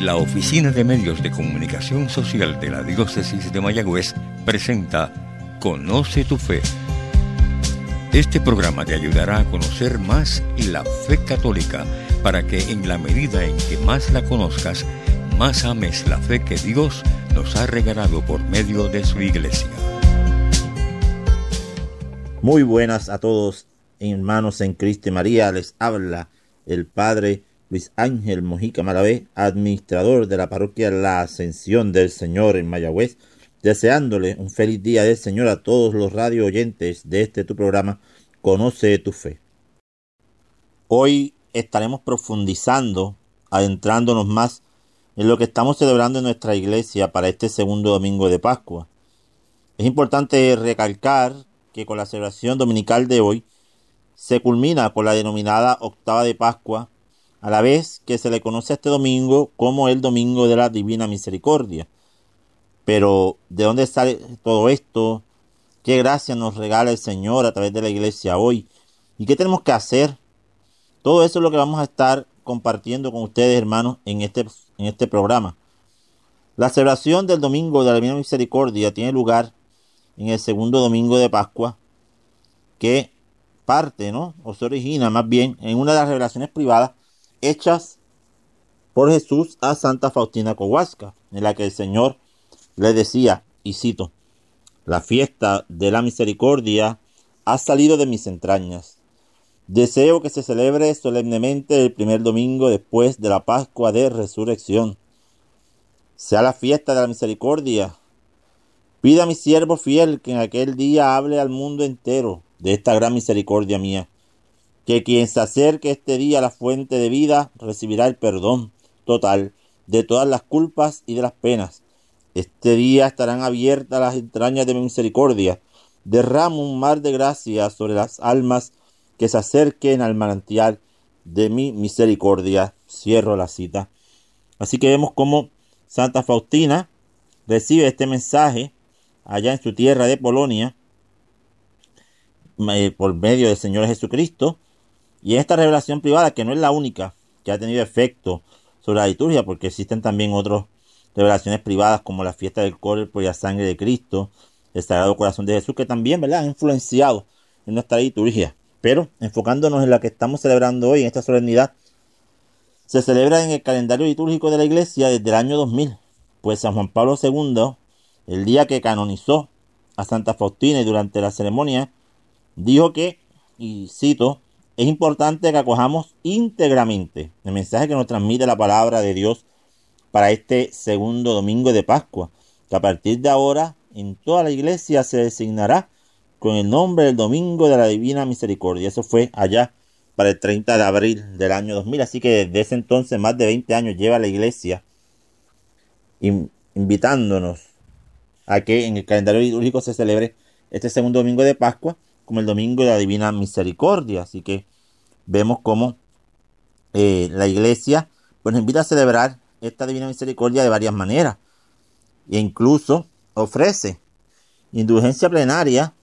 La Oficina de Medios de Comunicación Social de la Diócesis de Mayagüez presenta Conoce tu Fe. Este programa te ayudará a conocer más la fe católica para que en la medida en que más la conozcas, más ames la fe que Dios nos ha regalado por medio de su iglesia. Muy buenas a todos, hermanos en Cristo y María. Les habla el Padre Luis Ángel Mojica Malavé, administrador de la parroquia La Ascensión del Señor en Mayagüez, deseándole un feliz día del Señor a todos los radio oyentes de este tu programa Conoce tu Fe. Hoy estaremos profundizando, adentrándonos más en lo que estamos celebrando en nuestra iglesia para este segundo domingo de Pascua. Es importante recalcar que con la celebración dominical de hoy se culmina con la denominada octava de Pascua, a la vez que se le conoce a este domingo como el Domingo de la Divina Misericordia. Pero, ¿de dónde sale todo esto? ¿Qué gracia nos regala el Señor a través de la iglesia hoy? ¿Y qué tenemos que hacer? Todo eso es lo que vamos a estar compartiendo con ustedes, hermanos, en este, en este programa. La celebración del Domingo de la Divina Misericordia tiene lugar en el segundo domingo de Pascua, que parte, ¿no? O se origina más bien en una de las revelaciones privadas hechas por Jesús a Santa Faustina Kowalska, en la que el Señor le decía, y cito, la fiesta de la misericordia ha salido de mis entrañas. Deseo que se celebre solemnemente el primer domingo después de la Pascua de Resurrección. Sea la fiesta de la misericordia. Pida a mi siervo fiel que en aquel día hable al mundo entero de esta gran misericordia mía que quien se acerque este día a la fuente de vida recibirá el perdón total de todas las culpas y de las penas. Este día estarán abiertas las entrañas de mi misericordia. Derramo un mar de gracia sobre las almas que se acerquen al manantial de mi misericordia. Cierro la cita. Así que vemos cómo Santa Faustina recibe este mensaje allá en su tierra de Polonia eh, por medio del Señor Jesucristo y esta revelación privada, que no es la única que ha tenido efecto sobre la liturgia, porque existen también otras revelaciones privadas como la fiesta del cuerpo y la sangre de Cristo, el Sagrado Corazón de Jesús, que también ¿verdad? han influenciado en nuestra liturgia. Pero enfocándonos en la que estamos celebrando hoy, en esta solemnidad, se celebra en el calendario litúrgico de la Iglesia desde el año 2000, pues San Juan Pablo II, el día que canonizó a Santa Faustina y durante la ceremonia, dijo que, y cito, es importante que acojamos íntegramente el mensaje que nos transmite la palabra de Dios para este segundo domingo de Pascua, que a partir de ahora en toda la iglesia se designará con el nombre del Domingo de la Divina Misericordia. Eso fue allá para el 30 de abril del año 2000, así que desde ese entonces más de 20 años lleva la iglesia invitándonos a que en el calendario litúrgico se celebre este segundo domingo de Pascua como el domingo de la Divina Misericordia. Así que vemos cómo eh, la iglesia pues, nos invita a celebrar esta Divina Misericordia de varias maneras. E incluso ofrece indulgencia plenaria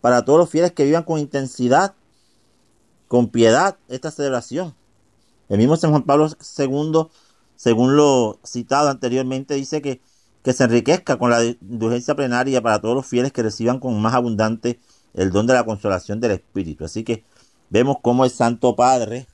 para todos los fieles que vivan con intensidad, con piedad, esta celebración. El mismo San Juan Pablo II, según lo citado anteriormente, dice que, que se enriquezca con la indulgencia plenaria para todos los fieles que reciban con más abundante el don de la consolación del Espíritu. Así que vemos cómo el Santo Padre,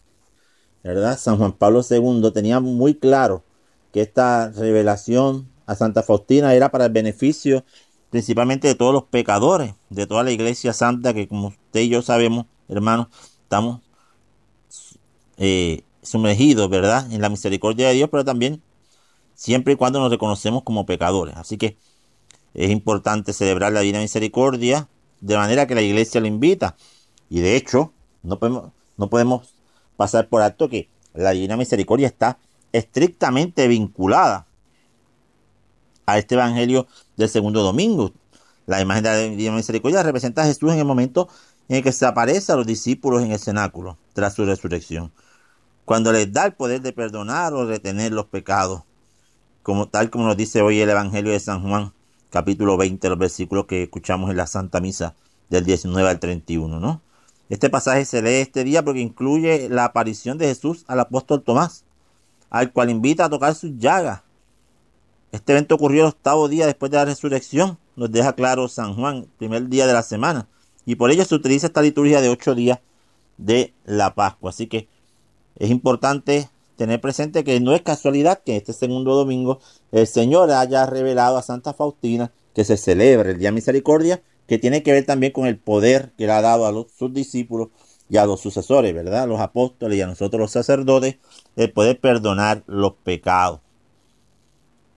¿verdad? San Juan Pablo II tenía muy claro que esta revelación a Santa Faustina era para el beneficio principalmente de todos los pecadores, de toda la iglesia santa que como usted y yo sabemos, hermanos, estamos eh, sumergidos, ¿verdad? En la misericordia de Dios, pero también siempre y cuando nos reconocemos como pecadores. Así que es importante celebrar la Divina Misericordia de manera que la iglesia lo invita. Y de hecho, no podemos, no podemos pasar por alto que la Divina Misericordia está estrictamente vinculada a este Evangelio del segundo domingo. La imagen de la Divina Misericordia representa a Jesús en el momento en el que se aparece a los discípulos en el cenáculo tras su resurrección, cuando les da el poder de perdonar o retener los pecados, como tal como nos dice hoy el Evangelio de San Juan, capítulo 20, los versículos que escuchamos en la Santa Misa del 19 al 31, ¿no? Este pasaje se lee este día porque incluye la aparición de Jesús al apóstol Tomás, al cual invita a tocar sus llagas. Este evento ocurrió el octavo día después de la resurrección, nos deja claro San Juan, primer día de la semana. Y por ello se utiliza esta liturgia de ocho días de la Pascua. Así que es importante tener presente que no es casualidad que este segundo domingo el Señor haya revelado a Santa Faustina que se celebre el Día de Misericordia, que tiene que ver también con el poder que le ha dado a los, sus discípulos y a los sucesores, ¿verdad? Los apóstoles y a nosotros los sacerdotes, el poder perdonar los pecados.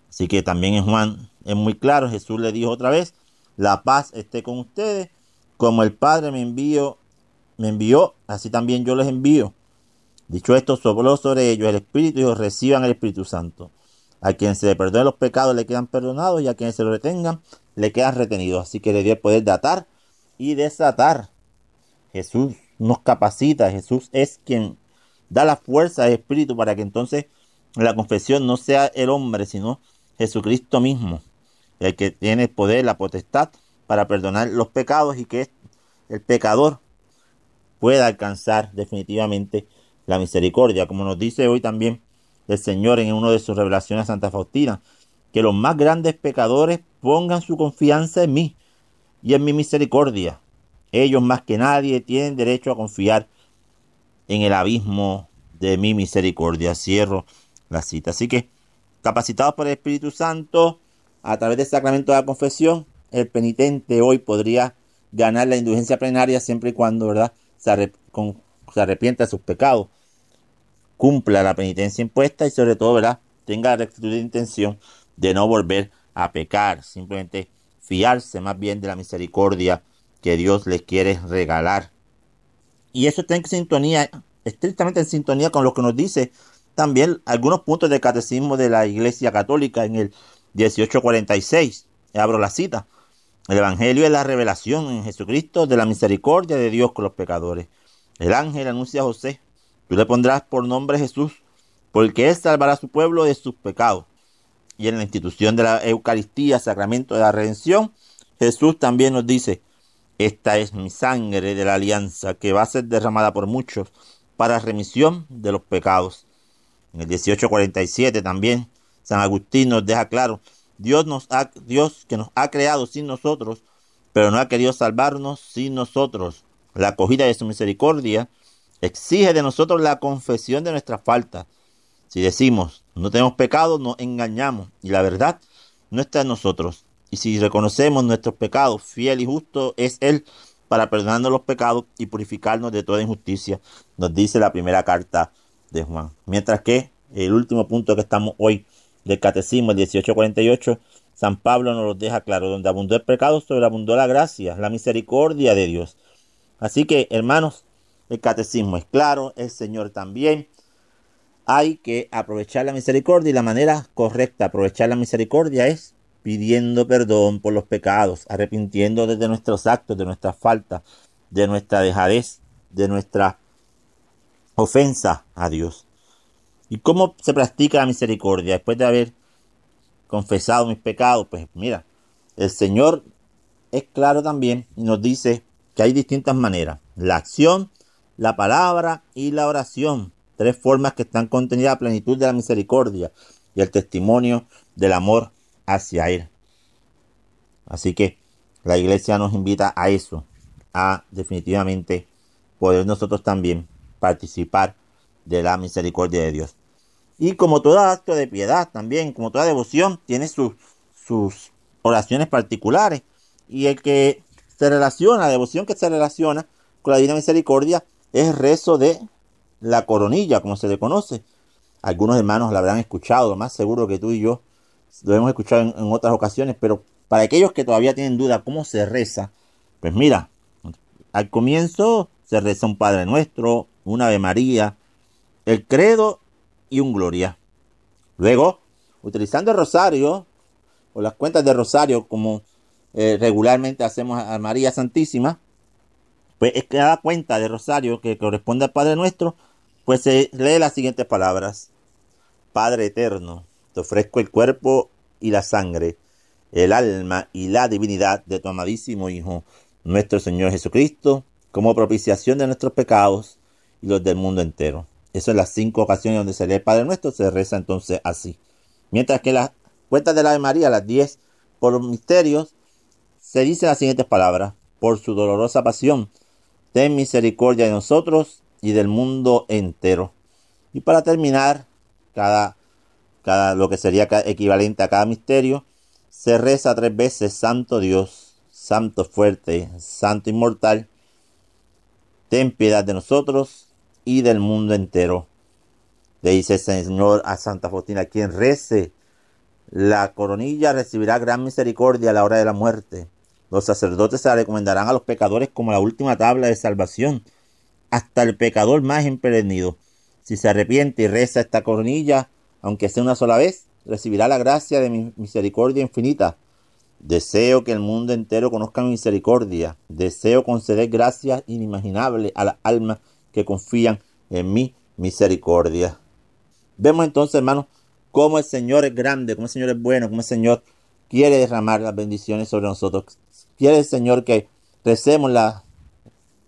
Así que también en Juan es muy claro, Jesús le dijo otra vez, la paz esté con ustedes, como el Padre me envió, me envió, así también yo les envío. Dicho esto, sopló sobre ellos el Espíritu y ellos reciban el Espíritu Santo. A quien se le perdone los pecados le quedan perdonados y a quien se lo retengan le quedan retenidos. Así que le dio el poder de atar y desatar. Jesús nos capacita, Jesús es quien da la fuerza al Espíritu para que entonces la confesión no sea el hombre, sino Jesucristo mismo, el que tiene el poder, la potestad para perdonar los pecados y que el pecador pueda alcanzar definitivamente la misericordia, como nos dice hoy también el Señor en una de sus revelaciones a Santa Faustina, que los más grandes pecadores pongan su confianza en mí y en mi misericordia. Ellos más que nadie tienen derecho a confiar en el abismo de mi misericordia. Cierro la cita. Así que, capacitados por el Espíritu Santo, a través del sacramento de la confesión, el penitente hoy podría ganar la indulgencia plenaria siempre y cuando ¿verdad? Se, se arrepienta de sus pecados cumpla la penitencia impuesta y sobre todo, ¿verdad? Tenga la rectitud de intención de no volver a pecar, simplemente fiarse más bien de la misericordia que Dios les quiere regalar. Y eso está en sintonía, estrictamente en sintonía con lo que nos dice también algunos puntos del catecismo de la Iglesia Católica en el 1846. Abro la cita. El Evangelio es la revelación en Jesucristo de la misericordia de Dios con los pecadores. El ángel anuncia a José Tú le pondrás por nombre Jesús, porque Él salvará a su pueblo de sus pecados. Y en la institución de la Eucaristía, sacramento de la redención, Jesús también nos dice, esta es mi sangre de la alianza que va a ser derramada por muchos para remisión de los pecados. En el 1847 también San Agustín nos deja claro, Dios, nos ha, Dios que nos ha creado sin nosotros, pero no ha querido salvarnos sin nosotros. La acogida de su misericordia exige de nosotros la confesión de nuestras faltas. Si decimos no tenemos pecado, nos engañamos y la verdad no está en nosotros. Y si reconocemos nuestros pecados, fiel y justo es Él para perdonarnos los pecados y purificarnos de toda injusticia, nos dice la primera carta de Juan. Mientras que el último punto que estamos hoy del Catecismo, el 1848, San Pablo nos lo deja claro, donde abundó el pecado, sobreabundó la gracia, la misericordia de Dios. Así que, hermanos, el catecismo es claro, el Señor también. Hay que aprovechar la misericordia y la manera correcta de aprovechar la misericordia es pidiendo perdón por los pecados, arrepintiendo de nuestros actos, de nuestras faltas, de nuestra dejadez, de nuestra ofensa a Dios. ¿Y cómo se practica la misericordia después de haber confesado mis pecados? Pues mira, el Señor es claro también y nos dice que hay distintas maneras. La acción, la palabra y la oración. Tres formas que están contenidas a plenitud de la misericordia y el testimonio del amor hacia Él. Así que la iglesia nos invita a eso, a definitivamente poder nosotros también participar de la misericordia de Dios. Y como todo acto de piedad también, como toda devoción, tiene sus, sus oraciones particulares. Y el que se relaciona, la devoción que se relaciona con la divina misericordia, es rezo de la coronilla, como se le conoce. Algunos hermanos la habrán escuchado, más seguro que tú y yo lo hemos escuchado en, otras ocasiones, pero para aquellos que todavía tienen duda cómo se reza, pues mira, al comienzo se reza un Padre Nuestro, un Ave María, el Credo y un Gloria. Luego, utilizando el rosario o las cuentas de rosario como eh, regularmente hacemos a María Santísima, pues es cada cuenta de rosario que corresponde al Padre Nuestro, pues se lee las siguientes palabras. Padre eterno, te ofrezco el cuerpo y la sangre, el alma y la divinidad de tu amadísimo Hijo, nuestro Señor Jesucristo, como propiciación de nuestros pecados y los del mundo entero. Eso es las cinco ocasiones donde se lee el Padre Nuestro, se reza entonces así. Mientras que las cuentas del Ave María, las diez por los misterios, se dicen las siguientes palabras. Por su dolorosa pasión, ten misericordia de nosotros y del mundo entero. Y para terminar, cada, cada, lo que sería equivalente a cada misterio, se reza tres veces Santo Dios, Santo fuerte, Santo inmortal, ten piedad de nosotros y del mundo entero. Le dice el Señor a Santa Faustina, quien rece la coronilla recibirá gran misericordia a la hora de la muerte. Los sacerdotes se la recomendarán a los pecadores como la última tabla de salvación, hasta el pecador más empedernido. Si se arrepiente y reza esta coronilla, aunque sea una sola vez, recibirá la gracia de mi misericordia infinita. Deseo que el mundo entero conozca mi misericordia. Deseo conceder gracias inimaginables a las almas que confían en mi misericordia. Vemos entonces, hermanos, cómo el Señor es grande, cómo el Señor es bueno, cómo el Señor quiere derramar las bendiciones sobre nosotros. Quiere el Señor que recemos la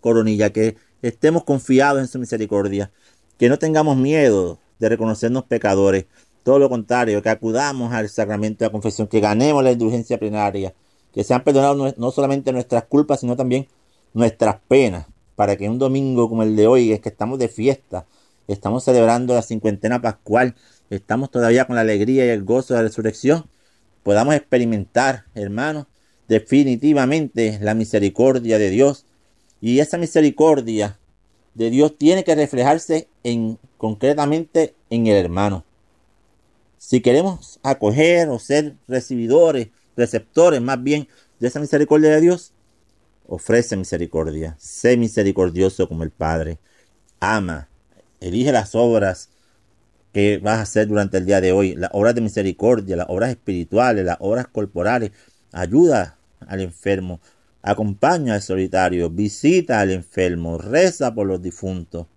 coronilla, que estemos confiados en su misericordia, que no tengamos miedo de reconocernos pecadores. Todo lo contrario, que acudamos al sacramento de la confesión, que ganemos la indulgencia plenaria, que sean perdonados no solamente nuestras culpas, sino también nuestras penas, para que un domingo como el de hoy, es que estamos de fiesta, estamos celebrando la cincuentena pascual, estamos todavía con la alegría y el gozo de la resurrección, podamos experimentar, hermanos, definitivamente la misericordia de Dios. Y esa misericordia de Dios tiene que reflejarse en concretamente en el hermano. Si queremos acoger o ser recibidores, receptores más bien de esa misericordia de Dios, ofrece misericordia. Sé misericordioso como el Padre. Ama, elige las obras que vas a hacer durante el día de hoy, las obras de misericordia, las obras espirituales, las obras corporales. Ayuda al enfermo, acompaña al solitario, visita al enfermo, reza por los difuntos.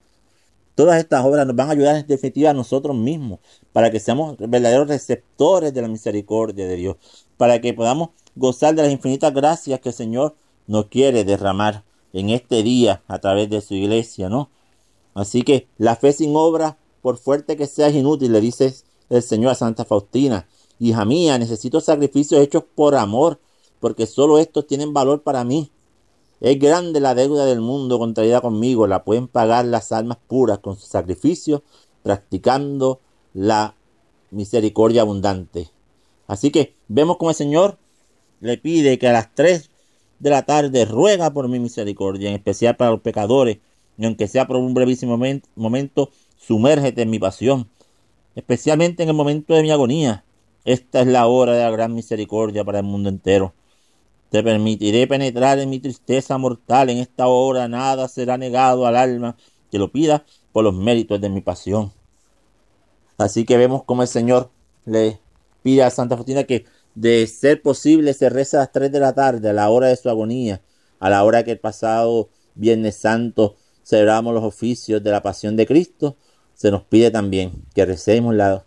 Todas estas obras nos van a ayudar en definitiva a nosotros mismos, para que seamos verdaderos receptores de la misericordia de Dios, para que podamos gozar de las infinitas gracias que el Señor nos quiere derramar en este día a través de su iglesia, ¿no? Así que la fe sin obra, por fuerte que sea, es inútil, le dice el Señor a Santa Faustina. Hija mía, necesito sacrificios hechos por amor, porque solo estos tienen valor para mí. Es grande la deuda del mundo contraída conmigo, la pueden pagar las almas puras con su sacrificio, practicando la misericordia abundante. Así que vemos como el Señor le pide que a las 3 de la tarde ruega por mi misericordia, en especial para los pecadores, y aunque sea por un brevísimo momento, sumérgete en mi pasión, especialmente en el momento de mi agonía. Esta es la hora de la gran misericordia para el mundo entero. Te permitiré penetrar en mi tristeza mortal. En esta hora nada será negado al alma que lo pida por los méritos de mi pasión. Así que vemos como el Señor le pide a Santa Faustina que de ser posible se reza a las 3 de la tarde, a la hora de su agonía, a la hora que el pasado Viernes Santo celebramos los oficios de la pasión de Cristo, se nos pide también que recemos la,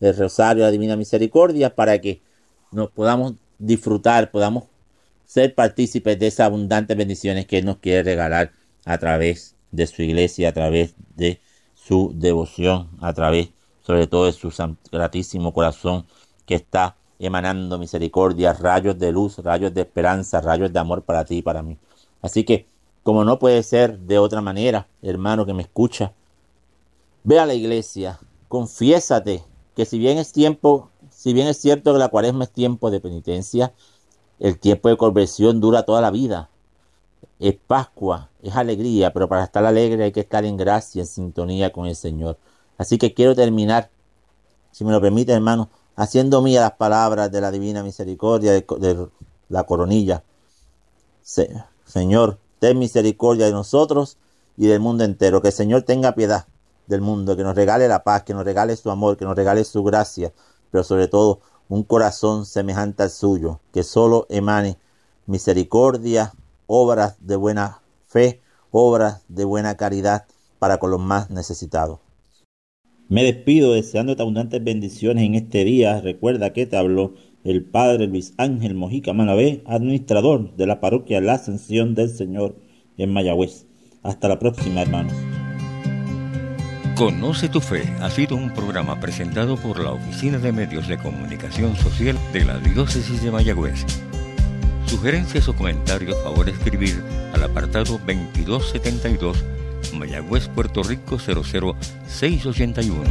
el rosario de la Divina Misericordia para que nos podamos disfrutar, podamos ser partícipes de esas abundantes bendiciones que Él nos quiere regalar a través de su iglesia, a través de su devoción, a través sobre todo de su gratísimo corazón que está emanando misericordia, rayos de luz, rayos de esperanza, rayos de amor para ti y para mí. Así que como no puede ser de otra manera, hermano que me escucha. Ve a la iglesia, confiésate que si bien es tiempo, si bien es cierto que la cuaresma es tiempo de penitencia, el tiempo de conversión dura toda la vida. Es Pascua, es alegría, pero para estar alegre hay que estar en gracia, en sintonía con el Señor. Así que quiero terminar, si me lo permite, hermano, haciendo mía las palabras de la divina misericordia de, la coronilla. Señor, ten misericordia de nosotros y del mundo entero. Que el Señor tenga piedad del mundo, que nos regale la paz, que nos regale su amor, que nos regale su gracia, pero sobre todo un corazón semejante al suyo, que solo emane misericordia, obras de buena fe, obras de buena caridad para con los más necesitados. Me despido deseándote abundantes bendiciones en este día. Recuerda que te habló el Padre Luis Ángel Mojica Manabé, administrador de la parroquia La Ascensión del Señor en Mayagüez. Hasta la próxima, hermanos. Conoce tu Fe ha sido un programa presentado por la Oficina de Medios de Comunicación Social de la Diócesis de Mayagüez. Sugerencias o comentarios, favor escribir al apartado 2272 Mayagüez, Puerto Rico 00681